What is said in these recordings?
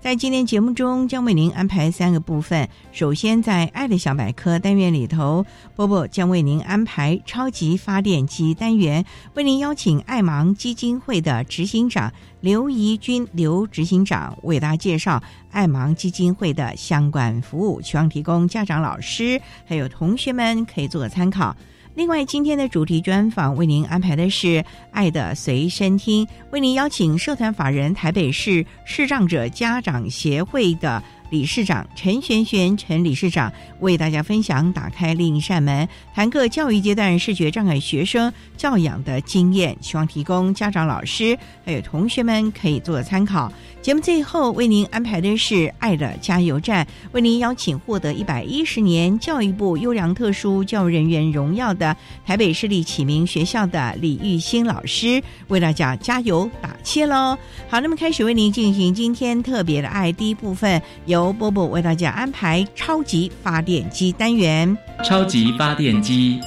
在今天节目中，将为您安排三个部分。首先，在“爱的小百科”单元里头，波波将为您安排“超级发电机”单元，为您邀请爱芒基金会的执行长刘怡君刘执行长为大家介绍爱芒基金会的相关服务，希望提供家长、老师还有同学们可以做个参考。另外，今天的主题专访为您安排的是《爱的随身听》，为您邀请社团法人台北市视障者家长协会的。理事长陈璇璇，陈理事长为大家分享打开另一扇门，谈个教育阶段视觉障碍学生教养的经验，希望提供家长、老师还有同学们可以做参考。节目最后为您安排的是爱的加油站，为您邀请获得一百一十年教育部优良特殊教育人员荣耀的台北市立启明学校的李玉兴老师，为大家加油打气喽。好，那么开始为您进行今天特别的爱第一部分由。由波波为大家安排超级发电机单元。超级发电机，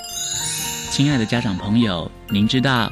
亲爱的家长朋友，您知道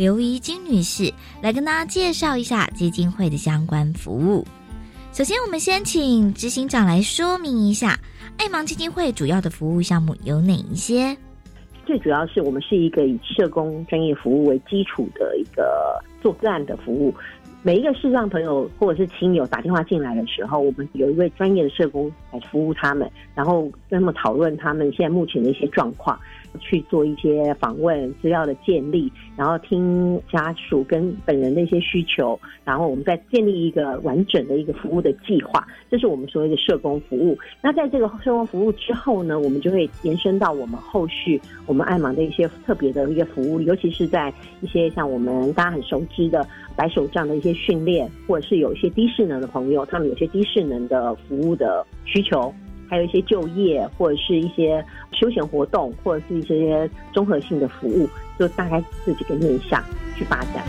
刘怡君女士来跟大家介绍一下基金会的相关服务。首先，我们先请执行长来说明一下爱芒基金会主要的服务项目有哪一些。最主要是我们是一个以社工专业服务为基础的一个做个案的服务。每一个视障朋友或者是亲友打电话进来的时候，我们有一位专业的社工来服务他们，然后跟他们讨论他们现在目前的一些状况。去做一些访问资料的建立，然后听家属跟本人的一些需求，然后我们再建立一个完整的一个服务的计划，这是我们所谓的社工服务。那在这个社工服务之后呢，我们就会延伸到我们后续我们爱芒的一些特别的一个服务，尤其是在一些像我们大家很熟知的白手杖的一些训练，或者是有一些低势能的朋友，他们有些低势能的服务的需求。还有一些就业，或者是一些休闲活动，或者是一些综合性的服务，就大概这几个面向去发展。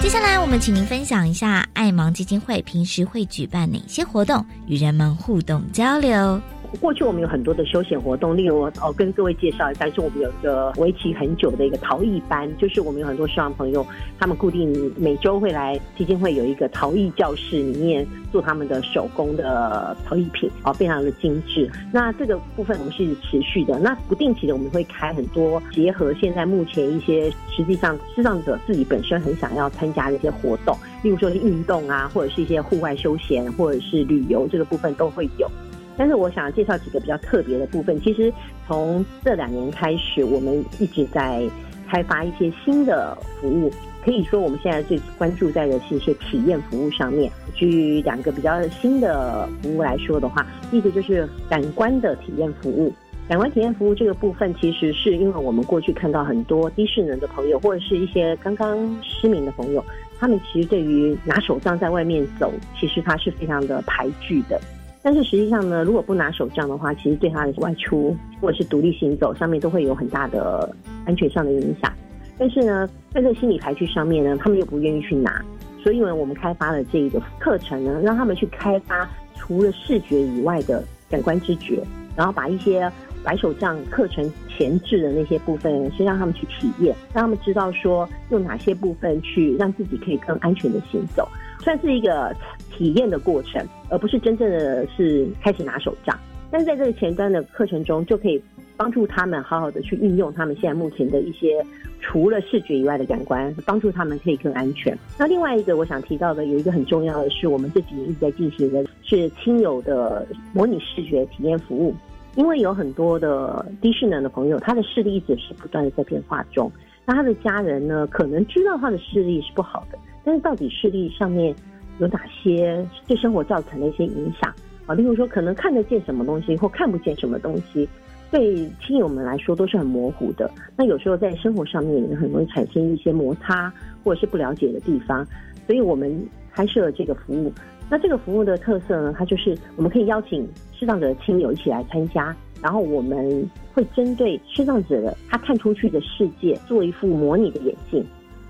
接下来，我们请您分享一下爱芒基金会平时会举办哪些活动，与人们互动交流。过去我们有很多的休闲活动，例如哦，跟各位介绍一下，是我们有一个为期很久的一个陶艺班，就是我们有很多希望朋友，他们固定每周会来基金会有一个陶艺教室里面做他们的手工的陶艺品，哦，非常的精致。那这个部分我们是持续的，那不定期的我们会开很多结合现在目前一些实际上视障者自己本身很想要参加的一些活动，例如说是运动啊，或者是一些户外休闲，或者是旅游这个部分都会有。但是我想介绍几个比较特别的部分。其实从这两年开始，我们一直在开发一些新的服务。可以说，我们现在最关注在的是一些体验服务上面。举两个比较新的服务来说的话，一个就是感官的体验服务。感官体验服务这个部分，其实是因为我们过去看到很多低势能的朋友，或者是一些刚刚失明的朋友，他们其实对于拿手杖在外面走，其实他是非常的排拒的。但是实际上呢，如果不拿手杖的话，其实对他的外出或者是独立行走上面都会有很大的安全上的影响。但是呢，在这个心理排序上面呢，他们又不愿意去拿，所以呢，我们开发了这一个课程呢，让他们去开发除了视觉以外的感官知觉，然后把一些。白手杖课程前置的那些部分，是让他们去体验，让他们知道说用哪些部分去让自己可以更安全的行走，算是一个体验的过程，而不是真正的是开始拿手杖。但是在这个前端的课程中，就可以帮助他们好好的去运用他们现在目前的一些除了视觉以外的感官，帮助他们可以更安全。那另外一个我想提到的，有一个很重要的是，我们这几年一直在进行的是亲友的模拟视觉体验服务。因为有很多的低视能的朋友，他的视力一直是不断的在变化中。那他的家人呢，可能知道他的视力是不好的，但是到底视力上面有哪些对生活造成的一些影响啊？例如说，可能看得见什么东西，或看不见什么东西，对亲友们来说都是很模糊的。那有时候在生活上面也很容易产生一些摩擦，或者是不了解的地方。所以我们开设了这个服务。那这个服务的特色呢，它就是我们可以邀请。视障者的亲友一起来参加，然后我们会针对视障者的他看出去的世界做一副模拟的眼镜，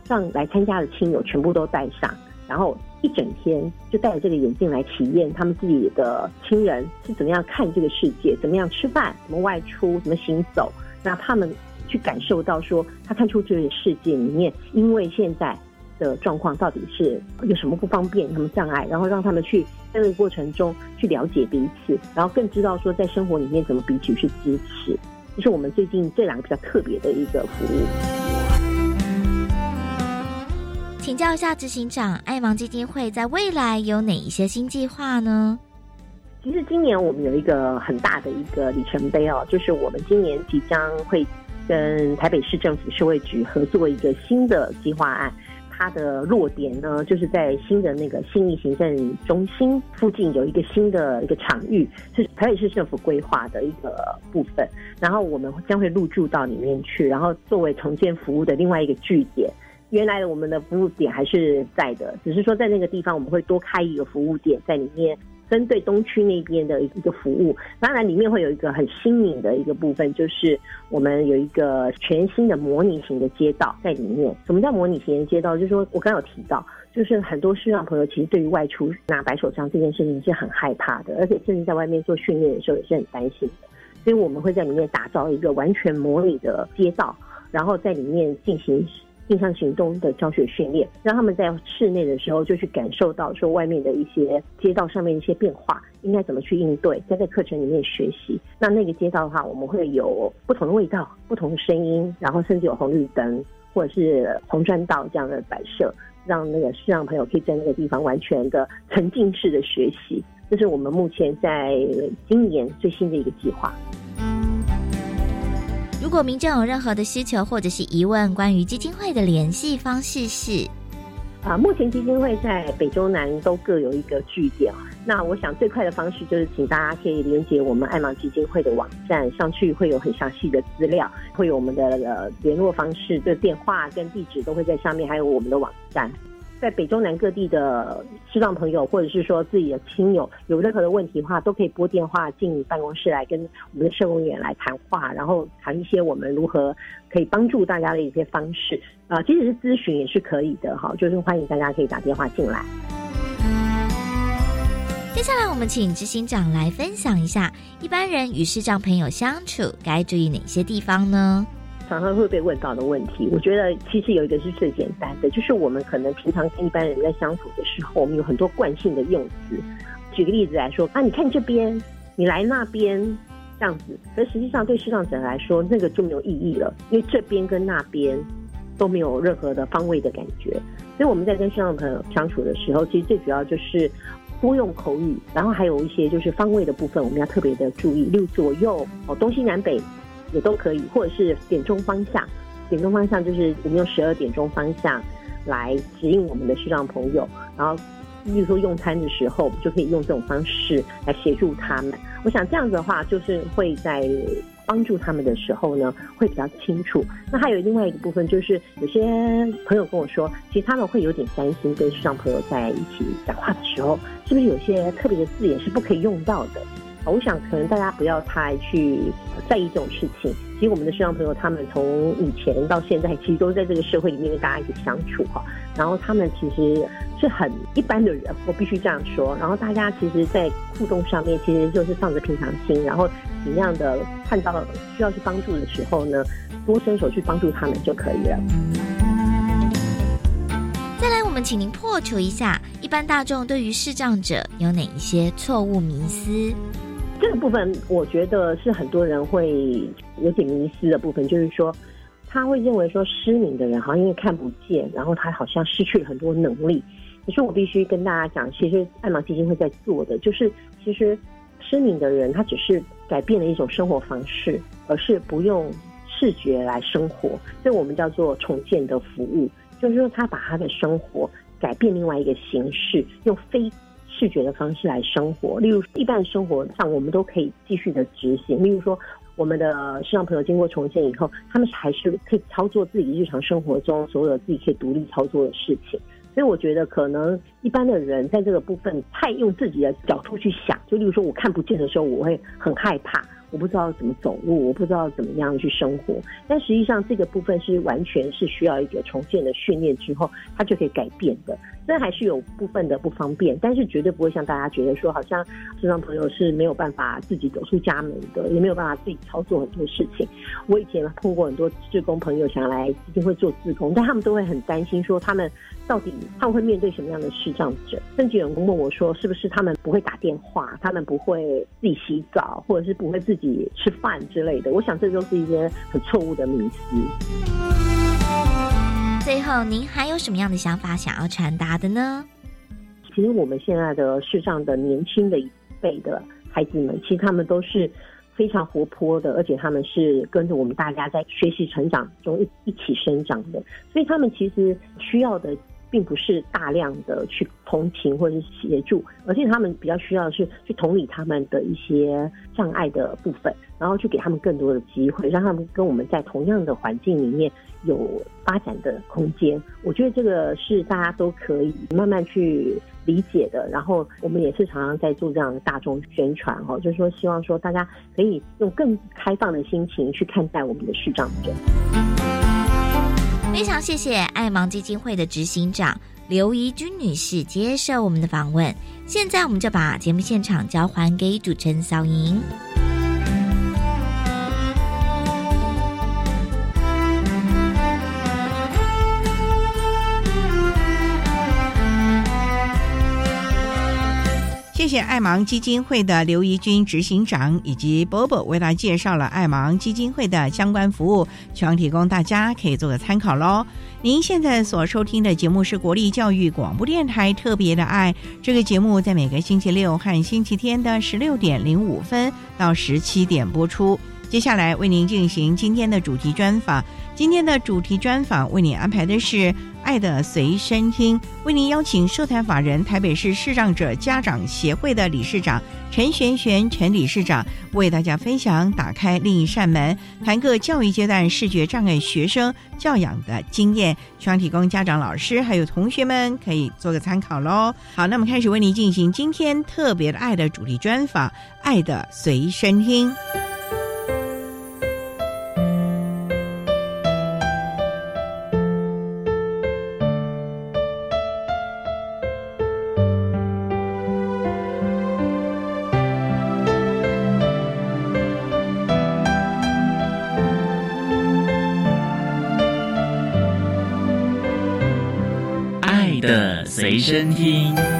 让来参加的亲友全部都戴上，然后一整天就戴着这个眼镜来体验他们自己的亲人是怎么样看这个世界，怎么样吃饭，怎么外出，怎么行走，让他们去感受到说他看出这个世界里面，因为现在。的状况到底是有什么不方便、什么障碍，然后让他们去在这个过程中去了解彼此，然后更知道说在生活里面怎么彼此去支持。这是我们最近这两个比较特别的一个服务。请教一下执行长，爱盲基金会在未来有哪一些新计划呢？其实今年我们有一个很大的一个里程碑哦，就是我们今年即将会跟台北市政府社会局合作一个新的计划案。它的落点呢，就是在新的那个新义行政中心附近有一个新的一个场域，是台北市政府规划的一个部分。然后我们将会入驻到里面去，然后作为重建服务的另外一个据点。原来我们的服务点还是在的，只是说在那个地方我们会多开一个服务点在里面。针对东区那边的一个服务，当然里面会有一个很新颖的一个部分，就是我们有一个全新的模拟型的街道在里面。什么叫模拟型的街道？就是说我刚有提到，就是很多视障朋友其实对于外出拿白手杖这件事情是很害怕的，而且甚至在外面做训练的时候也是很担心的。所以我们会在里面打造一个完全模拟的街道，然后在里面进行。定向行动的教学训练，让他们在室内的时候就去感受到说外面的一些街道上面一些变化，应该怎么去应对，在这课程里面学习。那那个街道的话，我们会有不同的味道、不同的声音，然后甚至有红绿灯或者是红砖道这样的摆设，让那个视障朋友可以在那个地方完全的沉浸式的学习。这是我们目前在今年最新的一个计划。如果民众有任何的需求或者是疑问，关于基金会的联系方式是，啊，目前基金会在北中南都各有一个据点。那我想最快的方式就是请大家可以连接我们爱盲基金会的网站上去，会有很详细的资料，会有我们的呃联络方式，就电话跟地址都会在上面，还有我们的网站。在北中南各地的视障朋友，或者是说自己的亲友，有任何的问题的话，都可以拨电话进办公室来跟我们的社工员来谈话，然后谈一些我们如何可以帮助大家的一些方式啊，即使是咨询也是可以的哈，就是欢迎大家可以打电话进来。接下来我们请执行长来分享一下，一般人与视障朋友相处该注意哪些地方呢？常常会被问到的问题，我觉得其实有一个是最简单的，就是我们可能平常跟一般人在相处的时候，我们有很多惯性的用词。举个例子来说，啊，你看这边，你来那边，这样子。可实际上对视障者来说，那个就没有意义了，因为这边跟那边都没有任何的方位的感觉。所以我们在跟视障朋友相处的时候，其实最主要就是多用口语，然后还有一些就是方位的部分，我们要特别的注意，例如左右哦，东西南北。也都可以，或者是点钟方向。点钟方向就是我们用十二点钟方向来指引我们的视障朋友。然后，比如说用餐的时候，就可以用这种方式来协助他们。我想这样子的话，就是会在帮助他们的时候呢，会比较清楚。那还有另外一个部分，就是有些朋友跟我说，其实他们会有点担心，跟视障朋友在一起讲话的时候，是不是有些特别的字眼是不可以用到的？我想可能大家不要太去在意这种事情。其实我们的视障朋友，他们从以前到现在，其实都在这个社会里面跟大家一起相处哈。然后他们其实是很一般的人，我必须这样说。然后大家其实，在互动上面，其实就是放着平常心，然后尽量的看到需要去帮助的时候呢，多伸手去帮助他们就可以了。再来，我们请您破除一下一般大众对于视障者有哪一些错误迷思。这个部分，我觉得是很多人会有点迷失的部分，就是说，他会认为说失明的人，好像因为看不见，然后他好像失去了很多能力。可是我必须跟大家讲，其实爱盲基金会在做的，就是其实失明的人，他只是改变了一种生活方式，而是不用视觉来生活，所以我们叫做重建的服务，就是说他把他的生活改变另外一个形式，用非。视觉的方式来生活，例如一般生活上我们都可以继续的执行。例如说，我们的视障朋友经过重建以后，他们还是可以操作自己日常生活中所有自己可以独立操作的事情。所以我觉得，可能一般的人在这个部分太用自己的角度去想，就例如说我看不见的时候，我会很害怕。我不知道怎么走路，我不知道怎么样去生活。但实际上，这个部分是完全是需要一个重建的训练之后，它就可以改变的。那还是有部分的不方便，但是绝对不会像大家觉得说，好像视障朋友是没有办法自己走出家门的，也没有办法自己操作很多事情。我以前碰过很多志工朋友想来基金会做志工，但他们都会很担心说，他们到底他们会面对什么样的视障者？甚至有人问我说，是不是他们不会打电话，他们不会自己洗澡，或者是不会自己。吃饭之类的，我想这都是一些很错误的迷思。最后，您还有什么样的想法想要传达的呢？其实我们现在的世上的年轻的一辈的孩子们，其实他们都是非常活泼的，而且他们是跟着我们大家在学习成长中一一起生长的，所以他们其实需要的。并不是大量的去同情或者是协助，而且他们比较需要的是去同理他们的一些障碍的部分，然后去给他们更多的机会，让他们跟我们在同样的环境里面有发展的空间。我觉得这个是大家都可以慢慢去理解的。然后我们也是常常在做这样的大众宣传哦，就是说希望说大家可以用更开放的心情去看待我们的视障者。非常谢谢爱盲基金会的执行长刘怡君女士接受我们的访问。现在我们就把节目现场交还给主持人小莹。谢谢爱盲基金会的刘怡君执行长以及波波为大家介绍了爱盲基金会的相关服务，希望提供大家可以做个参考喽。您现在所收听的节目是国立教育广播电台特别的爱，这个节目在每个星期六和星期天的十六点零五分到十七点播出。接下来为您进行今天的主题专访。今天的主题专访为您安排的是《爱的随身听》，为您邀请社团法人台北市视障者家长协会的理事长陈璇璇陈理事长为大家分享打开另一扇门，谈个教育阶段视觉障碍学生教养的经验，希望提供家长、老师还有同学们可以做个参考喽。好，那么开始为您进行今天特别的爱的主题专访，《爱的随身听》。身听。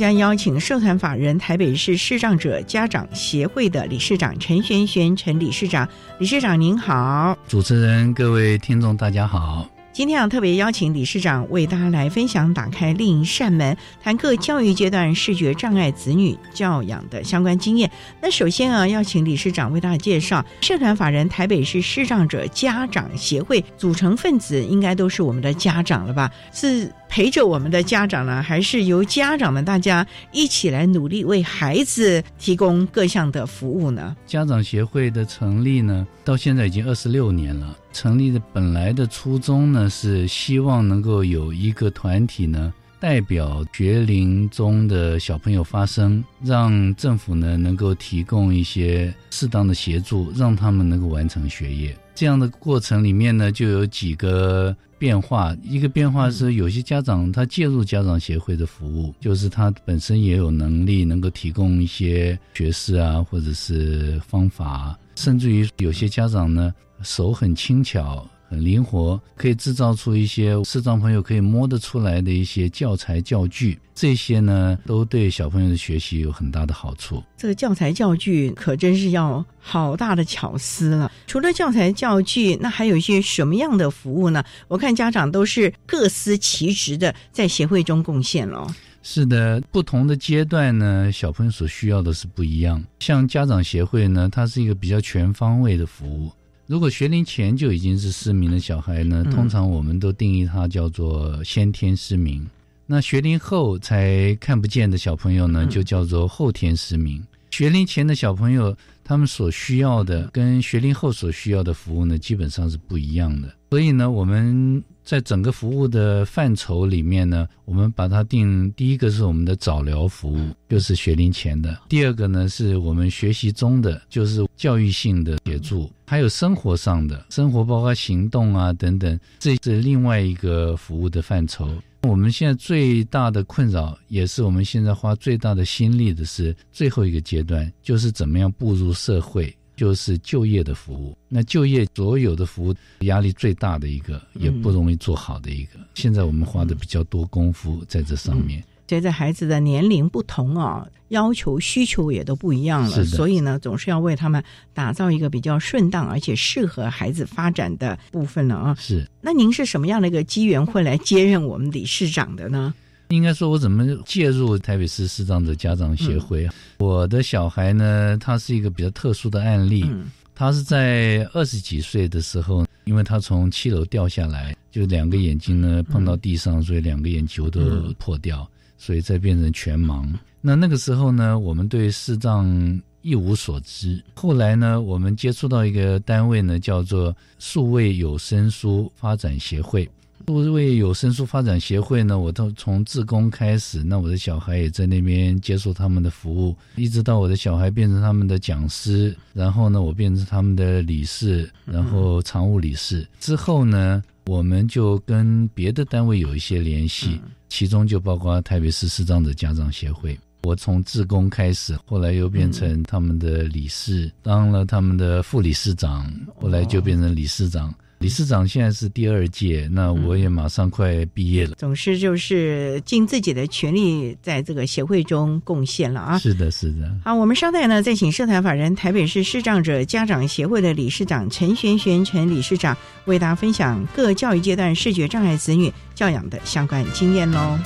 今天为大家邀请社团法人台北市视障者家长协会的理事长陈璇璇陈理事长，理事长您好，主持人各位听众大家好。今天啊特别邀请理事长为大家来分享打开另一扇门，谈各教育阶段视觉障碍子女教养的相关经验。那首先啊，要请理事长为大家介绍社团法人台北市视障者家长协会组成分子，应该都是我们的家长了吧？是陪着我们的家长呢，还是由家长们大家一起来努力为孩子提供各项的服务呢？家长协会的成立呢，到现在已经二十六年了。成立的本来的初衷呢，是希望能够有一个团体呢，代表学龄中的小朋友发声，让政府呢能够提供一些适当的协助，让他们能够完成学业。这样的过程里面呢，就有几个变化。一个变化是，有些家长他介入家长协会的服务，就是他本身也有能力能够提供一些学识啊，或者是方法，甚至于有些家长呢。手很轻巧，很灵活，可以制造出一些视障朋友可以摸得出来的一些教材教具。这些呢，都对小朋友的学习有很大的好处。这个教材教具可真是要好大的巧思了。除了教材教具，那还有一些什么样的服务呢？我看家长都是各司其职的，在协会中贡献了。是的，不同的阶段呢，小朋友所需要的是不一样。像家长协会呢，它是一个比较全方位的服务。如果学龄前就已经是失明的小孩呢，通常我们都定义他叫做先天失明。那学龄后才看不见的小朋友呢，就叫做后天失明。学龄前的小朋友，他们所需要的跟学龄后所需要的服务呢，基本上是不一样的。所以呢，我们。在整个服务的范畴里面呢，我们把它定第一个是我们的早疗服务，就是学龄前的；第二个呢是我们学习中的，就是教育性的协助；还有生活上的，生活包括行动啊等等，这是另外一个服务的范畴。我们现在最大的困扰，也是我们现在花最大的心力的是最后一个阶段，就是怎么样步入社会。就是就业的服务，那就业所有的服务压力最大的一个，也不容易做好的一个。现在我们花的比较多功夫在这上面。随着孩子的年龄不同啊，要求需求也都不一样了，所以呢，总是要为他们打造一个比较顺当而且适合孩子发展的部分了啊。是。那您是什么样的一个机缘会来接任我们理事长的呢？应该说，我怎么介入台北市视障者家长协会啊？我的小孩呢，他是一个比较特殊的案例。他是在二十几岁的时候，因为他从七楼掉下来，就两个眼睛呢碰到地上，所以两个眼球都破掉，所以再变成全盲。那那个时候呢，我们对视障一无所知。后来呢，我们接触到一个单位呢，叫做数位有声书发展协会。数位有声书发展协会呢，我都从自工开始，那我的小孩也在那边接受他们的服务，一直到我的小孩变成他们的讲师，然后呢，我变成他们的理事，然后常务理事之后呢，我们就跟别的单位有一些联系，其中就包括台北市视障者家长协会。我从自工开始，后来又变成他们的理事，当了他们的副理事长，后来就变成理事长。理事长现在是第二届，那我也马上快毕业了。总是就是尽自己的全力，在这个协会中贡献了啊！是的，是的。好，我们稍待呢，再请社团法人台北市视障者家长协会的理事长陈玄玄陈理事长，为大家分享各教育阶段视觉障碍子女教养的相关经验喽。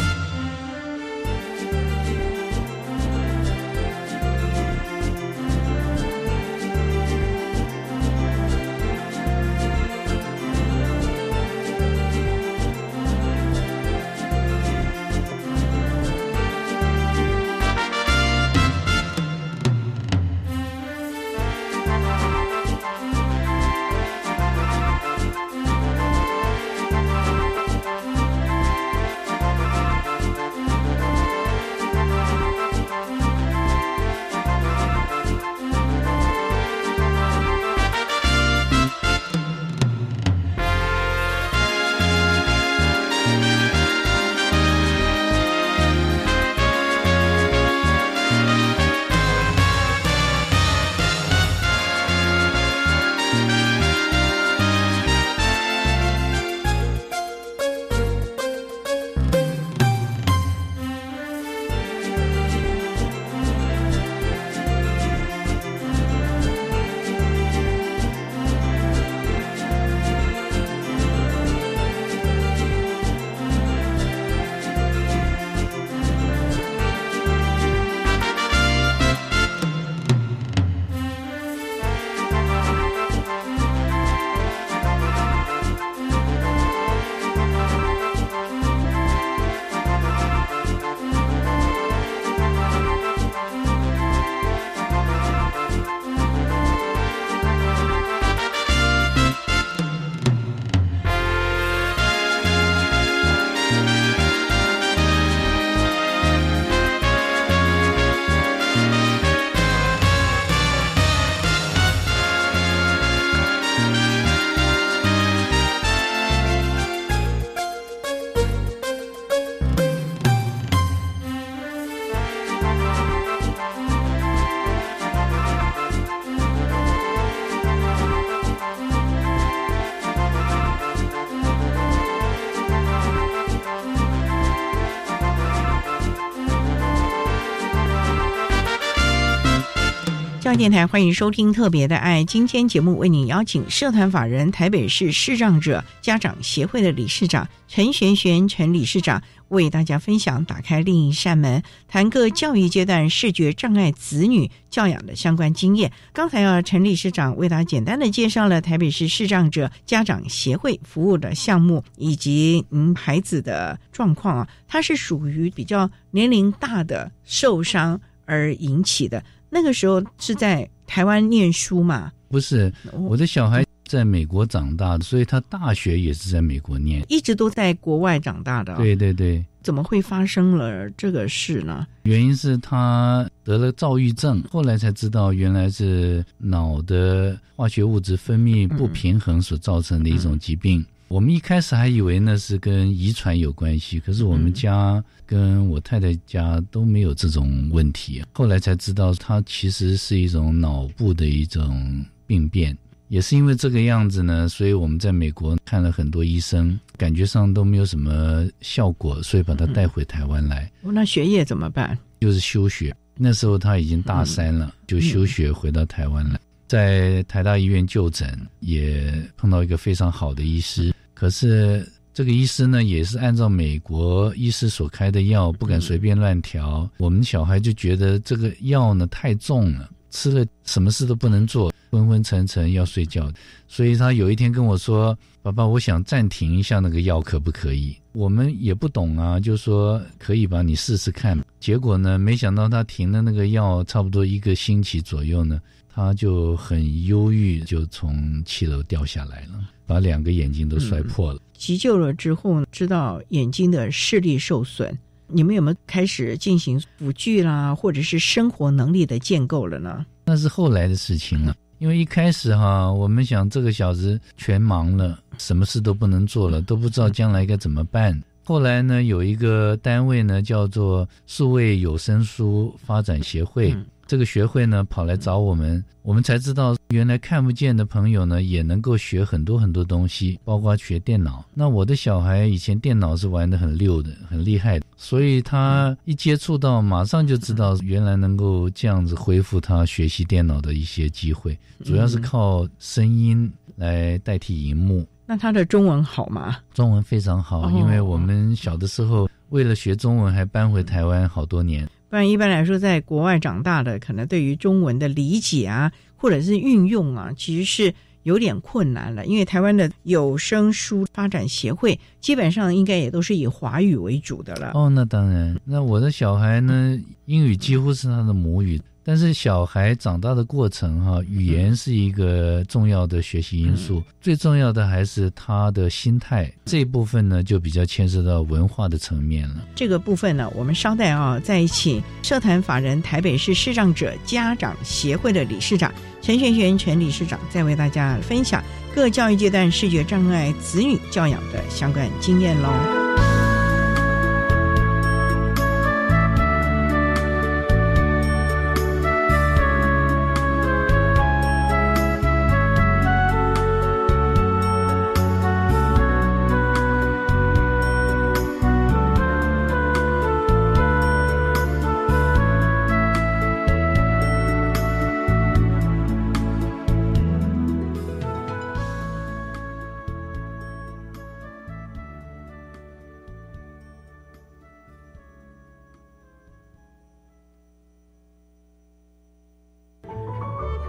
电台，欢迎收听《特别的爱》。今天节目为您邀请社团法人台北市视障者家长协会的理事长陈璇璇陈理事长，为大家分享打开另一扇门，谈个教育阶段视觉障碍子女教养的相关经验。刚才啊，陈理事长为大家简单的介绍了台北市视障者家长协会服务的项目以及嗯孩子的状况啊，他是属于比较年龄大的受伤而引起的。那个时候是在台湾念书嘛？不是，我的小孩在美国长大的，所以他大学也是在美国念，一直都在国外长大的。对对对，怎么会发生了这个事呢？原因是他得了躁郁症，后来才知道原来是脑的化学物质分泌不平衡所造成的一种疾病。我们一开始还以为那是跟遗传有关系，可是我们家跟我太太家都没有这种问题。后来才知道，它其实是一种脑部的一种病变。也是因为这个样子呢，所以我们在美国看了很多医生，感觉上都没有什么效果，所以把他带回台湾来。那学业怎么办？就是休学。那时候他已经大三了，就休学回到台湾来，在台大医院就诊，也碰到一个非常好的医师。可是这个医师呢，也是按照美国医师所开的药，不敢随便乱调。我们小孩就觉得这个药呢太重了，吃了什么事都不能做，昏昏沉沉要睡觉。所以他有一天跟我说：“爸爸，我想暂停一下那个药，可不可以？”我们也不懂啊，就说可以吧，你试试看。结果呢，没想到他停了那个药，差不多一个星期左右呢，他就很忧郁，就从七楼掉下来了。把两个眼睛都摔破了。急救了之后，知道眼睛的视力受损，你们有没有开始进行辅具啦，或者是生活能力的建构了呢？那是后来的事情了。因为一开始哈，我们想这个小子全盲了，什么事都不能做了，都不知道将来该怎么办。后来呢，有一个单位呢，叫做数位有声书发展协会。这个学会呢跑来找我们，我们才知道原来看不见的朋友呢也能够学很多很多东西，包括学电脑。那我的小孩以前电脑是玩的很溜的，很厉害的，所以他一接触到，马上就知道原来能够这样子恢复他学习电脑的一些机会，主要是靠声音来代替荧幕。那他的中文好吗？中文非常好，因为我们小的时候为了学中文还搬回台湾好多年。不然一般来说，在国外长大的，可能对于中文的理解啊，或者是运用啊，其实是有点困难了。因为台湾的有声书发展协会，基本上应该也都是以华语为主的了。哦，那当然，那我的小孩呢，英语几乎是他的母语。但是小孩长大的过程，哈，语言是一个重要的学习因素。最重要的还是他的心态这一部分呢，就比较牵涉到文化的层面了。这个部分呢，我们稍待啊，在一起。社团法人台北市视障者家长协会的理事长陈璇璇陈理事长，再为大家分享各教育阶段视觉障碍子女教养的相关经验喽。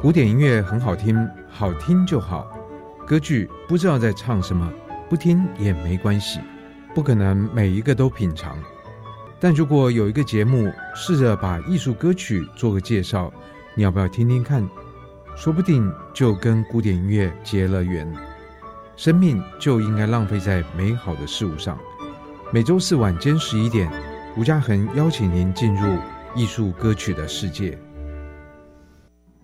古典音乐很好听，好听就好。歌剧不知道在唱什么，不听也没关系。不可能每一个都品尝，但如果有一个节目试着把艺术歌曲做个介绍，你要不要听听看？说不定就跟古典音乐结了缘。生命就应该浪费在美好的事物上。每周四晚间十一点，吴嘉恒邀请您进入艺术歌曲的世界。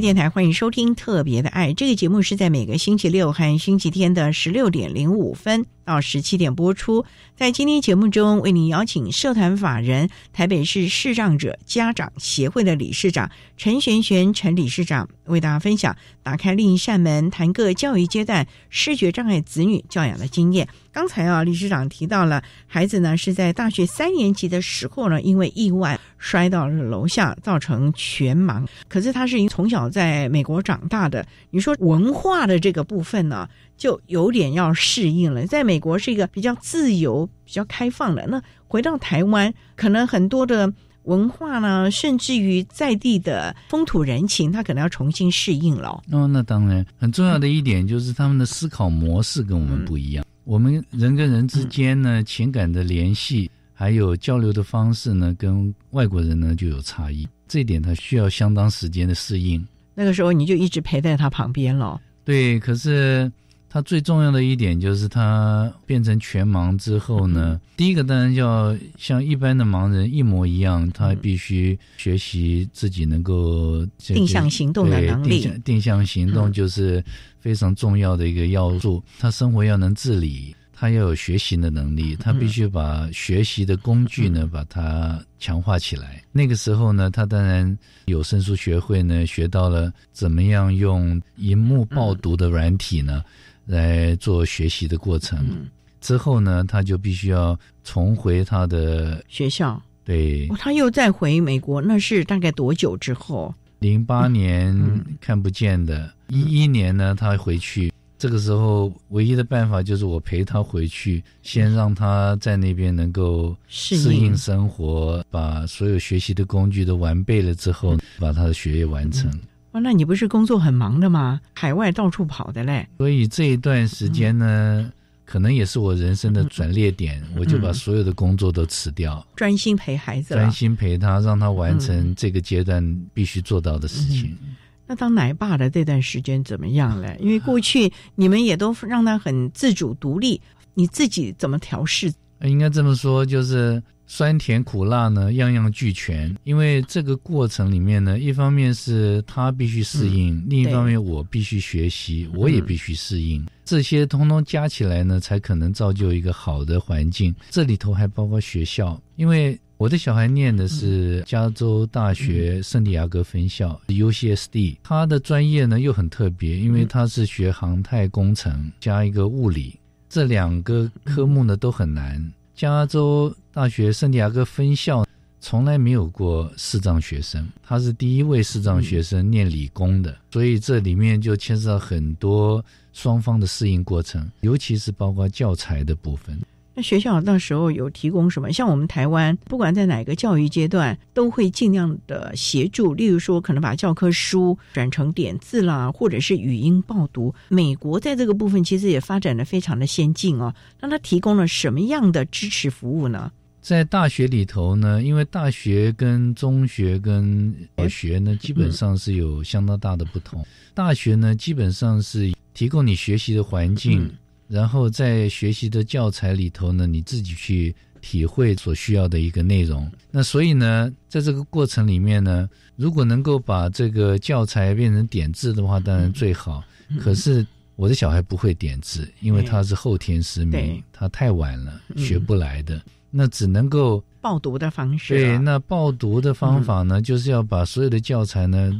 电台欢迎收听《特别的爱》这个节目，是在每个星期六和星期天的十六点零五分。到十七点播出。在今天节目中，为您邀请社团法人台北市视障者家长协会的理事长陈璇璇陈理事长，为大家分享打开另一扇门，谈各教育阶段视觉障碍子女教养的经验。刚才啊，理事长提到了孩子呢是在大学三年级的时候呢，因为意外摔到了楼下，造成全盲。可是他是从小在美国长大的，你说文化的这个部分呢，就有点要适应了。在美国是一个比较自由、比较开放的，那回到台湾，可能很多的文化呢，甚至于在地的风土人情，他可能要重新适应了。哦，那当然，很重要的一点就是他们的思考模式跟我们不一样。我们人跟人之间呢，情感的联系还有交流的方式呢，跟外国人呢就有差异。这一点他需要相当时间的适应。那个时候你就一直陪在他旁边了。对，可是他最重要的一点就是他变成全盲之后呢，第一个当然要像一般的盲人一模一样，他必须学习自己能够定向行动的能力。定向行动就是。非常重要的一个要素，他生活要能自理，他要有学习的能力，他必须把学习的工具呢，把它强化起来。那个时候呢，他当然有声书学会呢，学到了怎么样用荧幕爆读的软体呢，来做学习的过程。之后呢，他就必须要重回他的学校。对，他又再回美国，那是大概多久之后？零八年看不见的，一一年呢，他回去。这个时候，唯一的办法就是我陪他回去，先让他在那边能够适应生活，把所有学习的工具都完备了之后，把他的学业完成。哦，那你不是工作很忙的吗？海外到处跑的嘞。所以这一段时间呢。可能也是我人生的转捩点，我就把所有的工作都辞掉，专心陪孩子，专心陪他，让他完成这个阶段必须做到的事情。那当奶爸的这段时间怎么样了？因为过去你们也都让他很自主独立，你自己怎么调试？应该这么说，就是。酸甜苦辣呢，样样俱全。因为这个过程里面呢，一方面是他必须适应，另一方面我必须学习，我也必须适应。这些通通加起来呢，才可能造就一个好的环境。这里头还包括学校，因为我的小孩念的是加州大学圣地亚哥分校 （UCSD），他的专业呢又很特别，因为他是学航太工程加一个物理，这两个科目呢都很难。加州大学圣地亚哥分校从来没有过视障学生，他是第一位视障学生念理工的，所以这里面就牵涉到很多双方的适应过程，尤其是包括教材的部分。那学校到时候有提供什么？像我们台湾，不管在哪个教育阶段，都会尽量的协助。例如说，可能把教科书转成点字啦，或者是语音报读。美国在这个部分其实也发展的非常的先进哦。那它提供了什么样的支持服务呢？在大学里头呢，因为大学跟中学跟小学呢，基本上是有相当大的不同。大学呢，基本上是提供你学习的环境。然后在学习的教材里头呢，你自己去体会所需要的一个内容。那所以呢，在这个过程里面呢，如果能够把这个教材变成点字的话，当然最好。可是我的小孩不会点字，因为他是后天失明，他太晚了，学不来的。那只能够报读的方式。对，那报读的方法呢，就是要把所有的教材呢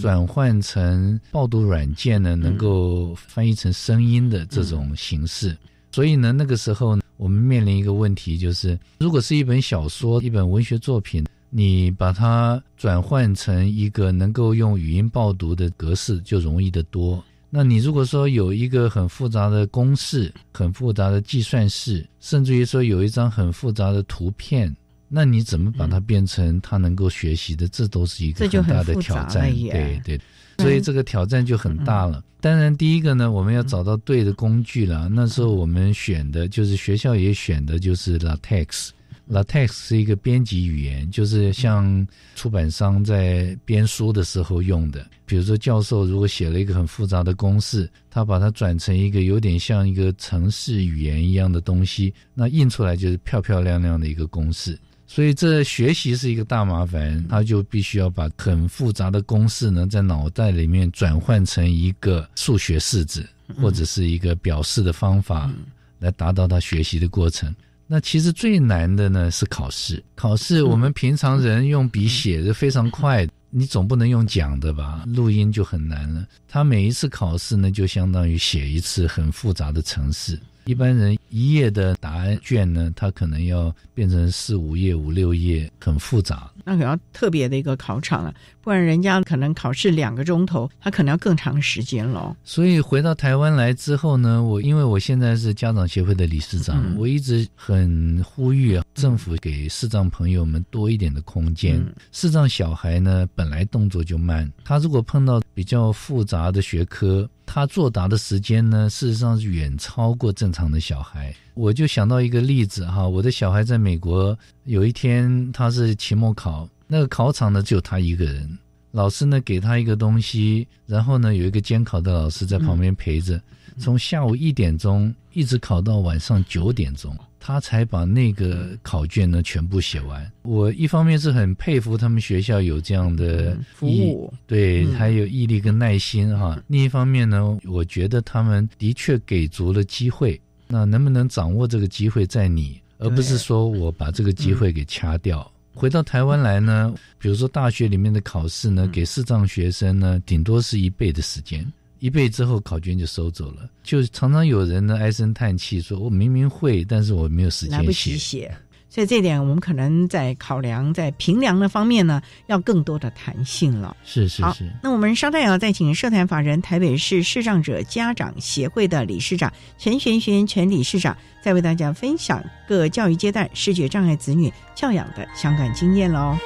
转换成报读软件呢，能够翻译成声音的这种形式。所以呢，那个时候我们面临一个问题，就是如果是一本小说、一本文学作品，你把它转换成一个能够用语音报读的格式，就容易得多。那你如果说有一个很复杂的公式、很复杂的计算式，甚至于说有一张很复杂的图片，那你怎么把它变成他能够学习的？这都是一个很大的挑战。对对，所以这个挑战就很大了。当然，第一个呢，我们要找到对的工具了。那时候我们选的就是学校也选的就是 LaTeX。LaTeX 是一个编辑语言，就是像出版商在编书的时候用的。比如说，教授如果写了一个很复杂的公式，他把它转成一个有点像一个程式语言一样的东西，那印出来就是漂漂亮亮的一个公式。所以这学习是一个大麻烦，他就必须要把很复杂的公式呢，在脑袋里面转换成一个数学式子或者是一个表示的方法，来达到他学习的过程。那其实最难的呢是考试。考试我们平常人用笔写的非常快，你总不能用讲的吧？录音就很难了。他每一次考试呢，就相当于写一次很复杂的程式。一般人一页的答案卷呢，它可能要变成四五页、五六页，很复杂。那可要特别的一个考场了，不然人家可能考试两个钟头，他可能要更长时间了。所以回到台湾来之后呢，我因为我现在是家长协会的理事长，我一直很呼吁政府给视障朋友们多一点的空间。视障小孩呢，本来动作就慢，他如果碰到比较复杂的学科。他作答的时间呢，事实上是远超过正常的小孩。我就想到一个例子哈，我的小孩在美国有一天他是期末考，那个考场呢只有他一个人，老师呢给他一个东西，然后呢有一个监考的老师在旁边陪着，从下午一点钟一直考到晚上九点钟。他才把那个考卷呢全部写完。我一方面是很佩服他们学校有这样的服务，对，还有毅力跟耐心哈。另一方面呢，我觉得他们的确给足了机会。那能不能掌握这个机会在你，而不是说我把这个机会给掐掉。回到台湾来呢，比如说大学里面的考试呢，给视障学生呢，顶多是一倍的时间。一倍之后考卷就收走了，就常常有人呢唉声叹气，说我明明会，但是我没有时间写。来不及写，所以这点我们可能在考量在评量的方面呢，要更多的弹性了。是是是。那我们稍待要再请社团法人台北市视障者家长协会的理事长陈玄玄陈理事长，再为大家分享各教育阶段视觉障碍子女教养的相关经验喽。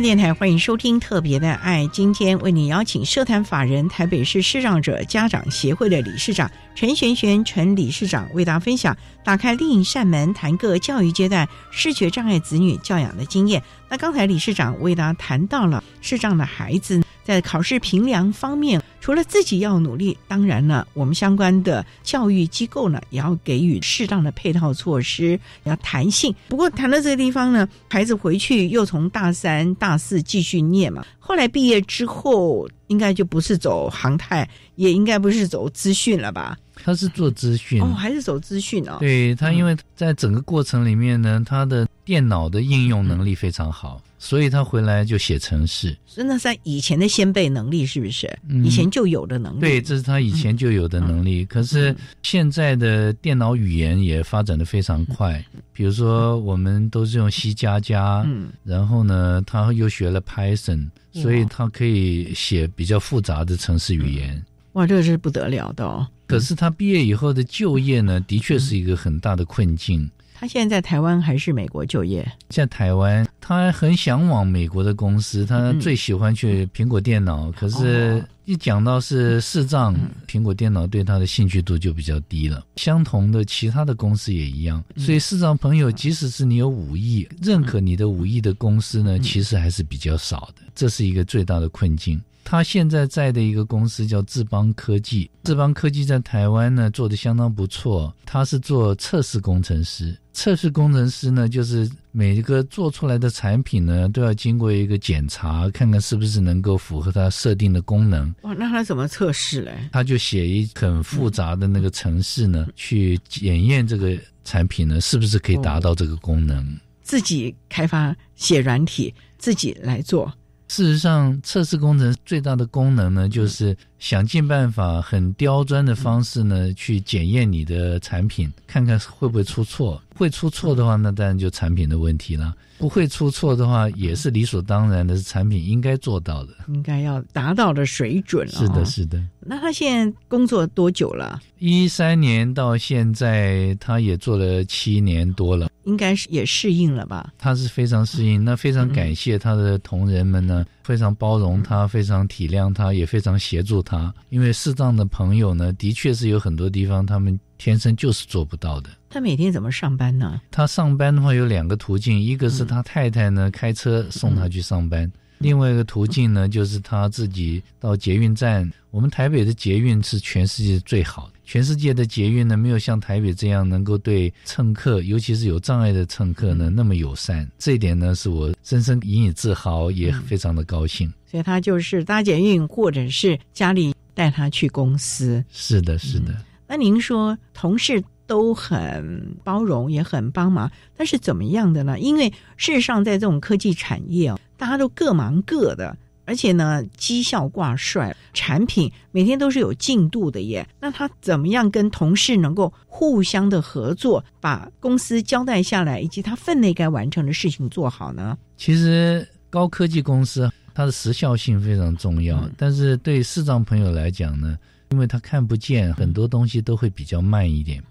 电台，欢迎收听《特别的爱》。今天为你邀请社团法人台北市视障者家长协会的理事长陈璇璇陈理事长为大家分享打开另一扇门，谈个教育阶段视觉障碍子女教养的经验。那刚才理事长为大家谈到了视障的孩子在考试评量方面。除了自己要努力，当然呢，我们相关的教育机构呢，也要给予适当的配套措施，要弹性。不过谈到这个地方呢，孩子回去又从大三、大四继续念嘛，后来毕业之后，应该就不是走航太，也应该不是走资讯了吧？他是做资讯哦，还是走资讯哦？对他，因为在整个过程里面呢，他的电脑的应用能力非常好。所以他回来就写程式，是那在以前的先辈能力是不是？以前就有的能力。对，这是他以前就有的能力。可是现在的电脑语言也发展的非常快，比如说我们都是用 C 加加，嗯然后呢，他又学了 Python，所以他可以写比较复杂的城市语言。哇，这个是不得了的哦。可是他毕业以后的就业呢，的确是一个很大的困境。他现在在台湾还是美国就业？在台湾，他很向往美国的公司，他最喜欢去苹果电脑。可是，一讲到是视障，苹果电脑对他的兴趣度就比较低了。相同的，其他的公司也一样。所以，视障朋友，即使是你有五亿，认可你的五亿的公司呢，其实还是比较少的。这是一个最大的困境。他现在在的一个公司叫智邦科技，智邦科技在台湾呢做的相当不错。他是做测试工程师，测试工程师呢就是每一个做出来的产品呢都要经过一个检查，看看是不是能够符合他设定的功能。哇，那他怎么测试嘞？他就写一很复杂的那个程式呢，去检验这个产品呢是不是可以达到这个功能。自己开发写软体，自己来做。事实上，测试工程最大的功能呢，就是想尽办法、很刁钻的方式呢，去检验你的产品，看看会不会出错。会出错的话，那当然就产品的问题了。不会出错的话，也是理所当然的，是产品应该做到的，应该要达到的水准了。是的，是的。那他现在工作多久了？一三年到现在，他也做了七年多了，应该是也适应了吧？他是非常适应，那非常感谢他的同仁们呢，非常包容他，非常体谅他，也非常协助他。因为适当的朋友呢，的确是有很多地方他们天生就是做不到的。他每天怎么上班呢？他上班的话有两个途径，一个是他太太呢开车送他去上班，另外一个途径呢就是他自己到捷运站。我们台北的捷运是全世界最好的，全世界的捷运呢没有像台北这样能够对乘客，尤其是有障碍的乘客呢那么友善。这一点呢是我深深引以自豪，也非常的高兴。所以他就是搭捷运，或者是家里带他去公司。是的，是的。那您说同事？都很包容，也很帮忙，但是怎么样的呢？因为事实上，在这种科技产业哦，大家都各忙各的，而且呢，绩效挂帅，产品每天都是有进度的耶。那他怎么样跟同事能够互相的合作，把公司交代下来，以及他分内该完成的事情做好呢？其实高科技公司它的时效性非常重要，但是对视障朋友来讲呢，因为他看不见，很多东西都会比较慢一点。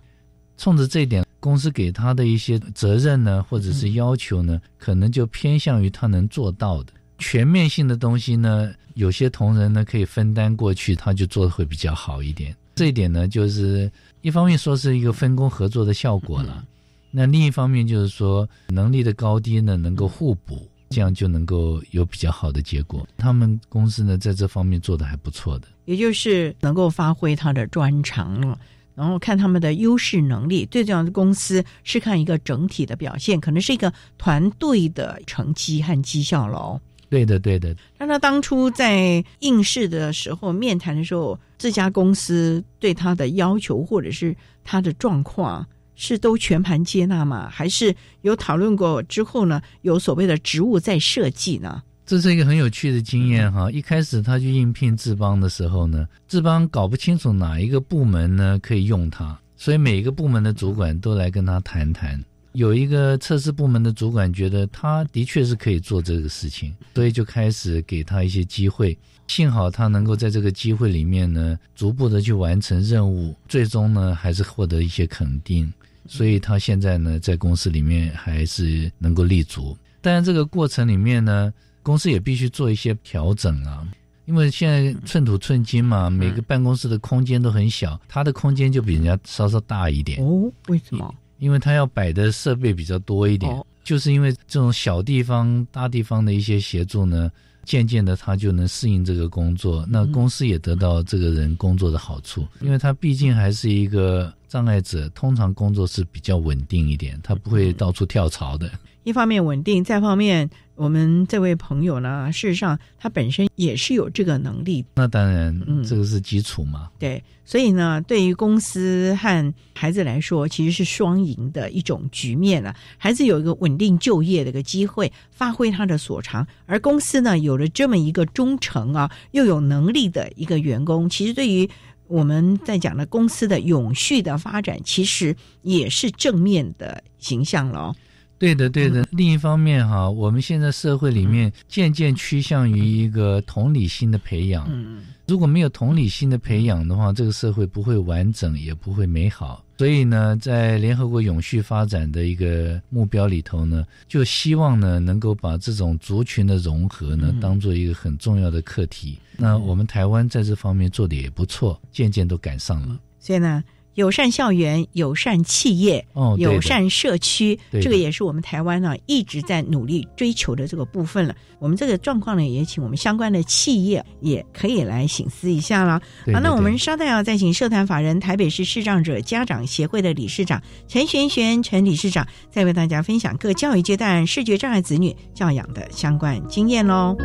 冲着这一点，公司给他的一些责任呢，或者是要求呢，可能就偏向于他能做到的全面性的东西呢。有些同仁呢可以分担过去，他就做的会比较好一点。这一点呢，就是一方面说是一个分工合作的效果了，那另一方面就是说能力的高低呢能够互补，这样就能够有比较好的结果。他们公司呢在这方面做的还不错的，也就是能够发挥他的专长了。然后看他们的优势能力，最重要的公司是看一个整体的表现，可能是一个团队的成绩和绩效喽。对的，对的。那他当初在应试的时候、面谈的时候，这家公司对他的要求或者是他的状况，是都全盘接纳吗？还是有讨论过之后呢？有所谓的职务在设计呢？这是一个很有趣的经验哈！一开始他去应聘志邦的时候呢，志邦搞不清楚哪一个部门呢可以用他，所以每一个部门的主管都来跟他谈谈。有一个测试部门的主管觉得他的确是可以做这个事情，所以就开始给他一些机会。幸好他能够在这个机会里面呢，逐步的去完成任务，最终呢还是获得一些肯定。所以他现在呢在公司里面还是能够立足。但是这个过程里面呢。公司也必须做一些调整啊。因为现在寸土寸金嘛，每个办公室的空间都很小，他的空间就比人家稍稍大一点。哦，为什么？因为他要摆的设备比较多一点，就是因为这种小地方、大地方的一些协助呢，渐渐的他就能适应这个工作，那公司也得到这个人工作的好处，因为他毕竟还是一个障碍者，通常工作是比较稳定一点，他不会到处跳槽的。一方面稳定，再方面，我们这位朋友呢，事实上他本身也是有这个能力。那当然，嗯，这个是基础嘛。对，所以呢，对于公司和孩子来说，其实是双赢的一种局面了。孩子有一个稳定就业的一个机会，发挥他的所长；而公司呢，有了这么一个忠诚啊，又有能力的一个员工，其实对于我们在讲的公司的永续的发展，其实也是正面的形象了。对的，对的。另一方面，哈，我们现在社会里面渐渐趋向于一个同理心的培养。嗯如果没有同理心的培养的话，这个社会不会完整，也不会美好。所以呢，在联合国永续发展的一个目标里头呢，就希望呢，能够把这种族群的融合呢，当做一个很重要的课题。那我们台湾在这方面做的也不错，渐渐都赶上了。所以呢。友善校园、友善企业、友善社区，这个也是我们台湾呢一直在努力追求的这个部分了。我们这个状况呢，也请我们相关的企业也可以来醒思一下了。好，那我们稍待要再请社团法人台北市视障者家长协会的理事长陈璇璇陈理事长，再为大家分享各教育阶段视觉障碍子女教养的相关经验喽。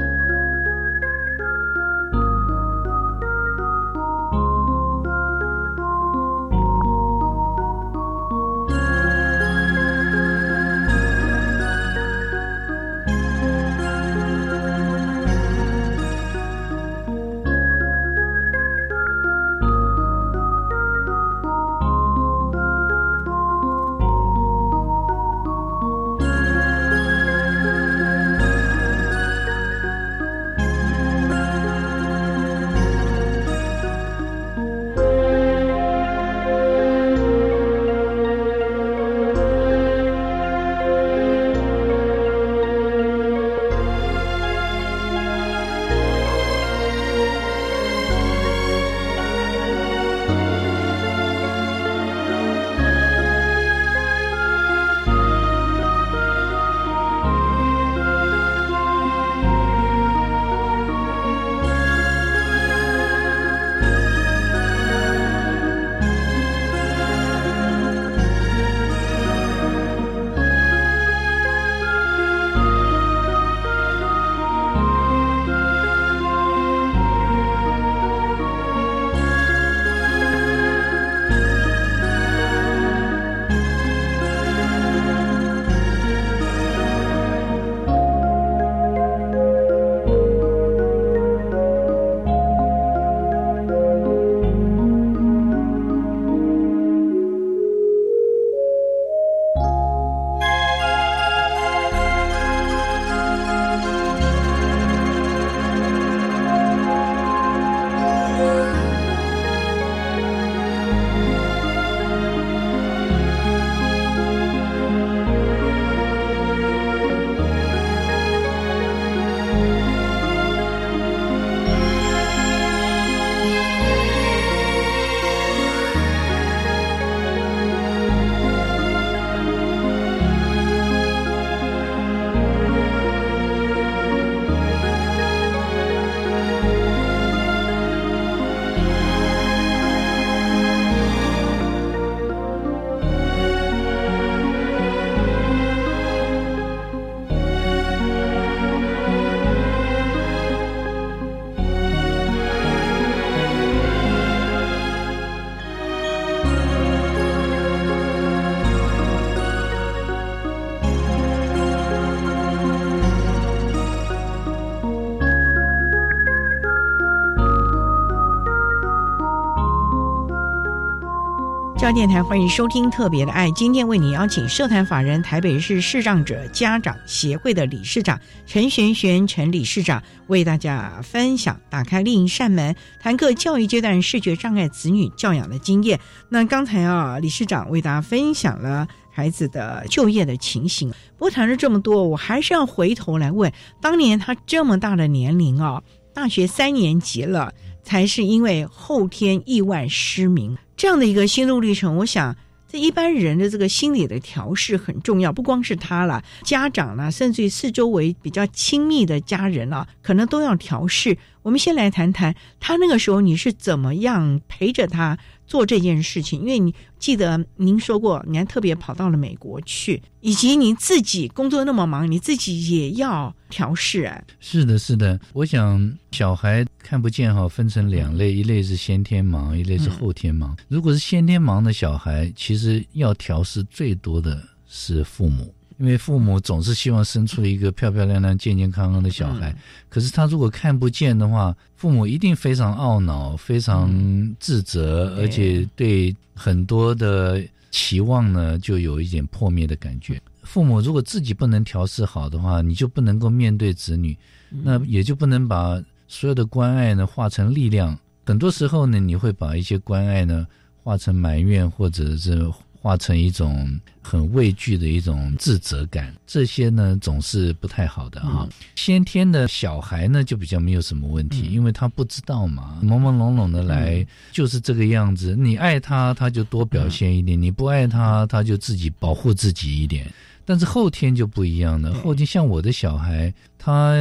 教电台欢迎收听特别的爱，今天为你邀请社团法人台北市视障者家长协会的理事长陈璇璇陈理事长为大家分享打开另一扇门，谈个教育阶段视觉障碍子女教养的经验。那刚才啊，理事长为大家分享了孩子的就业的情形。不过谈了这么多，我还是要回头来问，当年他这么大的年龄啊，大学三年级了，才是因为后天意外失明。这样的一个心路历程，我想这一般人的这个心理的调试很重要，不光是他了，家长呢，甚至于四周围比较亲密的家人啊，可能都要调试。我们先来谈谈他那个时候你是怎么样陪着他做这件事情，因为你记得您说过，你还特别跑到了美国去，以及您自己工作那么忙，你自己也要调试。哎，是的，是的，我想小孩看不见哈，分成两类，一类是先天盲，一类是后天盲。如果是先天盲的小孩，其实要调试最多的是父母。因为父母总是希望生出一个漂漂亮亮、健健康康的小孩，可是他如果看不见的话，父母一定非常懊恼、非常自责，而且对很多的期望呢，就有一点破灭的感觉。父母如果自己不能调试好的话，你就不能够面对子女，那也就不能把所有的关爱呢化成力量。很多时候呢，你会把一些关爱呢化成埋怨，或者是。化成一种很畏惧的一种自责感，这些呢总是不太好的哈。先天的小孩呢就比较没有什么问题，因为他不知道嘛，朦朦胧胧的来就是这个样子。你爱他，他就多表现一点；你不爱他，他就自己保护自己一点。但是后天就不一样了，后天像我的小孩，他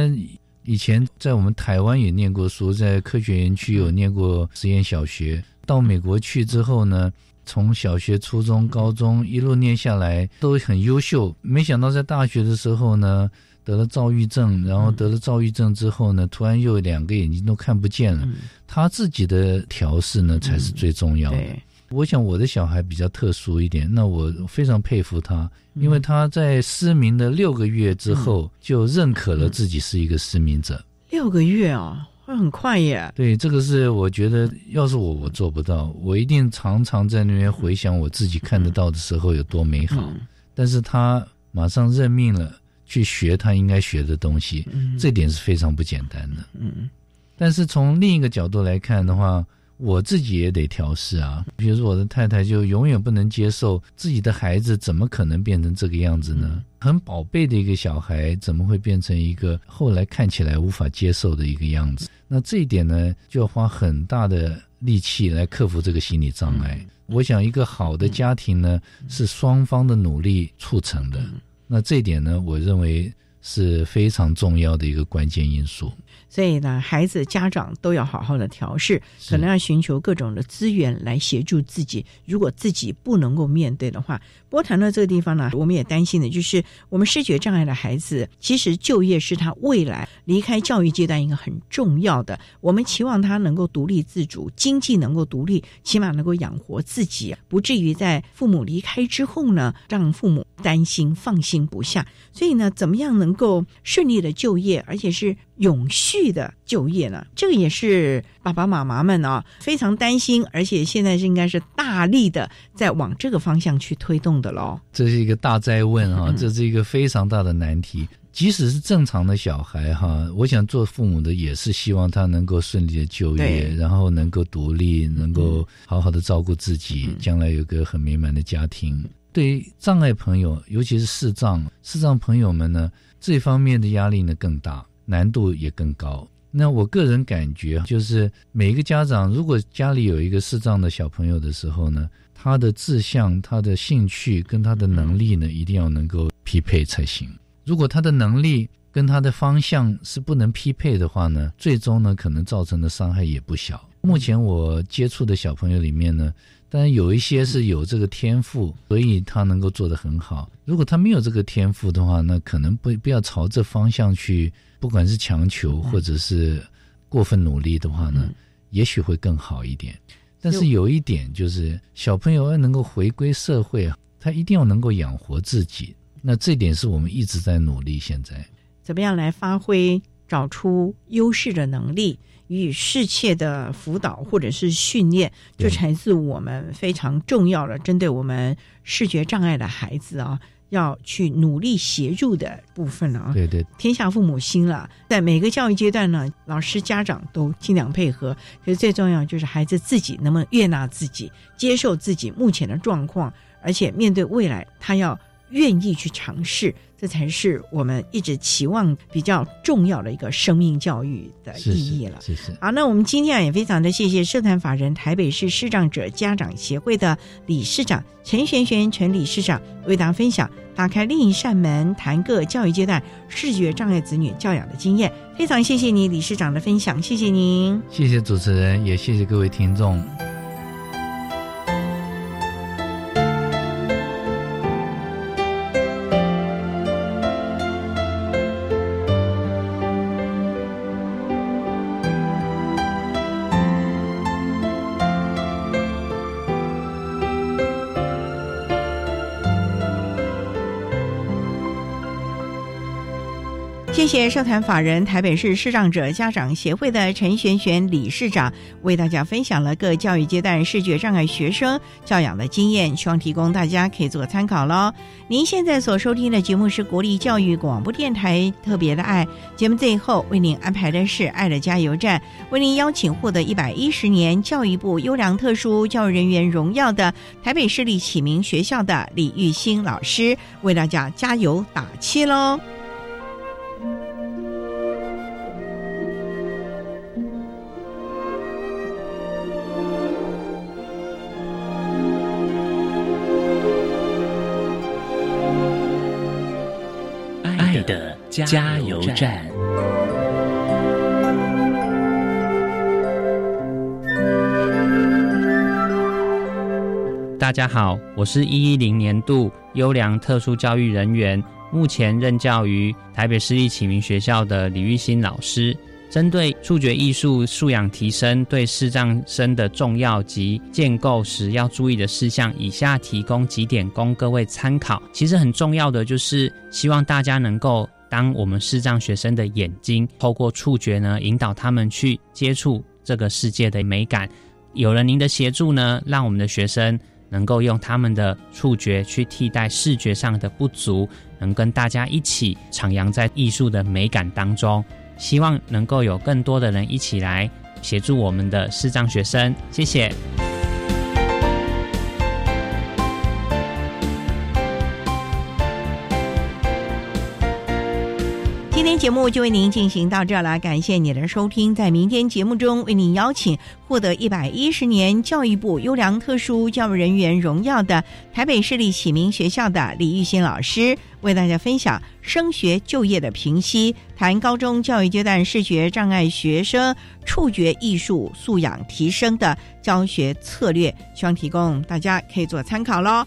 以前在我们台湾也念过书，在科学园区有念过实验小学，到美国去之后呢。从小学、初中、高中一路念下来都很优秀，没想到在大学的时候呢得了躁郁症，然后得了躁郁症之后呢，突然又两个眼睛都看不见了。他自己的调试呢才是最重要的。我想我的小孩比较特殊一点，那我非常佩服他，因为他在失明的六个月之后就认可了自己是一个失明者。六个月啊！会很快耶！对，这个是我觉得，要是我，我做不到。我一定常常在那边回想我自己看得到的时候有多美好。但是他马上认命了，去学他应该学的东西，这点是非常不简单的。嗯，但是从另一个角度来看的话，我自己也得调试啊。比如说，我的太太就永远不能接受自己的孩子怎么可能变成这个样子呢？很宝贝的一个小孩，怎么会变成一个后来看起来无法接受的一个样子？那这一点呢，就要花很大的力气来克服这个心理障碍。我想，一个好的家庭呢，是双方的努力促成的。那这一点呢，我认为是非常重要的一个关键因素。所以呢，孩子家长都要好好的调试，可能要寻求各种的资源来协助自己。如果自己不能够面对的话，不过谈到这个地方呢，我们也担心的就是我们视觉障碍的孩子，其实就业是他未来离开教育阶段一个很重要的。我们期望他能够独立自主，经济能够独立，起码能够养活自己，不至于在父母离开之后呢，让父母担心放心不下。所以呢，怎么样能够顺利的就业，而且是？永续的就业呢？这个也是爸爸妈妈们啊非常担心，而且现在是应该是大力的在往这个方向去推动的喽。这是一个大灾问啊，这是一个非常大的难题。即使是正常的小孩哈，我想做父母的也是希望他能够顺利的就业，然后能够独立，能够好好的照顾自己，将来有个很美满的家庭。对于障碍朋友，尤其是视障视障朋友们呢，这方面的压力呢更大。难度也更高。那我个人感觉，就是每一个家长，如果家里有一个视障的小朋友的时候呢，他的志向、他的兴趣跟他的能力呢，一定要能够匹配才行。如果他的能力跟他的方向是不能匹配的话呢，最终呢，可能造成的伤害也不小。目前我接触的小朋友里面呢。当然有一些是有这个天赋，所以他能够做得很好。如果他没有这个天赋的话，那可能不不要朝这方向去，不管是强求或者是过分努力的话呢，也许会更好一点。但是有一点就是，小朋友要能够回归社会啊，他一定要能够养活自己。那这点是我们一直在努力。现在怎么样来发挥？找出优势的能力。与适切的辅导或者是训练，这才是我们非常重要的针对我们视觉障碍的孩子啊，要去努力协助的部分了啊。对对，天下父母心了，在每个教育阶段呢，老师家长都尽量配合。可是最重要就是孩子自己能不能悦纳自己，接受自己目前的状况，而且面对未来，他要愿意去尝试。这才是我们一直期望比较重要的一个生命教育的意义了。是是。好，那我们今天也非常的谢谢社团法人台北市视障者家长协会的理事长陈璇璇陈理事长为大家分享打开另一扇门，谈各教育阶段视觉障碍子女教养的经验。非常谢谢你理事长的分享，谢谢您。谢谢主持人，也谢谢各位听众。社团法人台北市视障者家长协会的陈璇璇理事长为大家分享了各教育阶段视觉障碍学生教养的经验，希望提供大家可以做参考喽。您现在所收听的节目是国立教育广播电台特别的爱节目，最后为您安排的是爱的加油站，为您邀请获得一百一十年教育部优良特殊教育人员荣耀的台北市立启明学校的李玉兴老师为大家加油打气喽。加油站。大家好，我是一一零年度优良特殊教育人员，目前任教于台北市立启明学校的李玉新老师。针对触觉艺术素养提升对视障生的重要及建构时要注意的事项，以下提供几点供各位参考。其实很重要的就是希望大家能够。当我们视障学生的眼睛透过触觉呢，引导他们去接触这个世界的美感，有了您的协助呢，让我们的学生能够用他们的触觉去替代视觉上的不足，能跟大家一起徜徉在艺术的美感当中。希望能够有更多的人一起来协助我们的视障学生。谢谢。节目就为您进行到这了，感谢你的收听。在明天节目中，为您邀请获得一百一十年教育部优良特殊教育人员荣耀的台北市立启明学校的李玉新老师，为大家分享升学就业的评析，谈高中教育阶段视觉障碍学生触觉艺术素养提升的教学策略，希望提供大家可以做参考喽。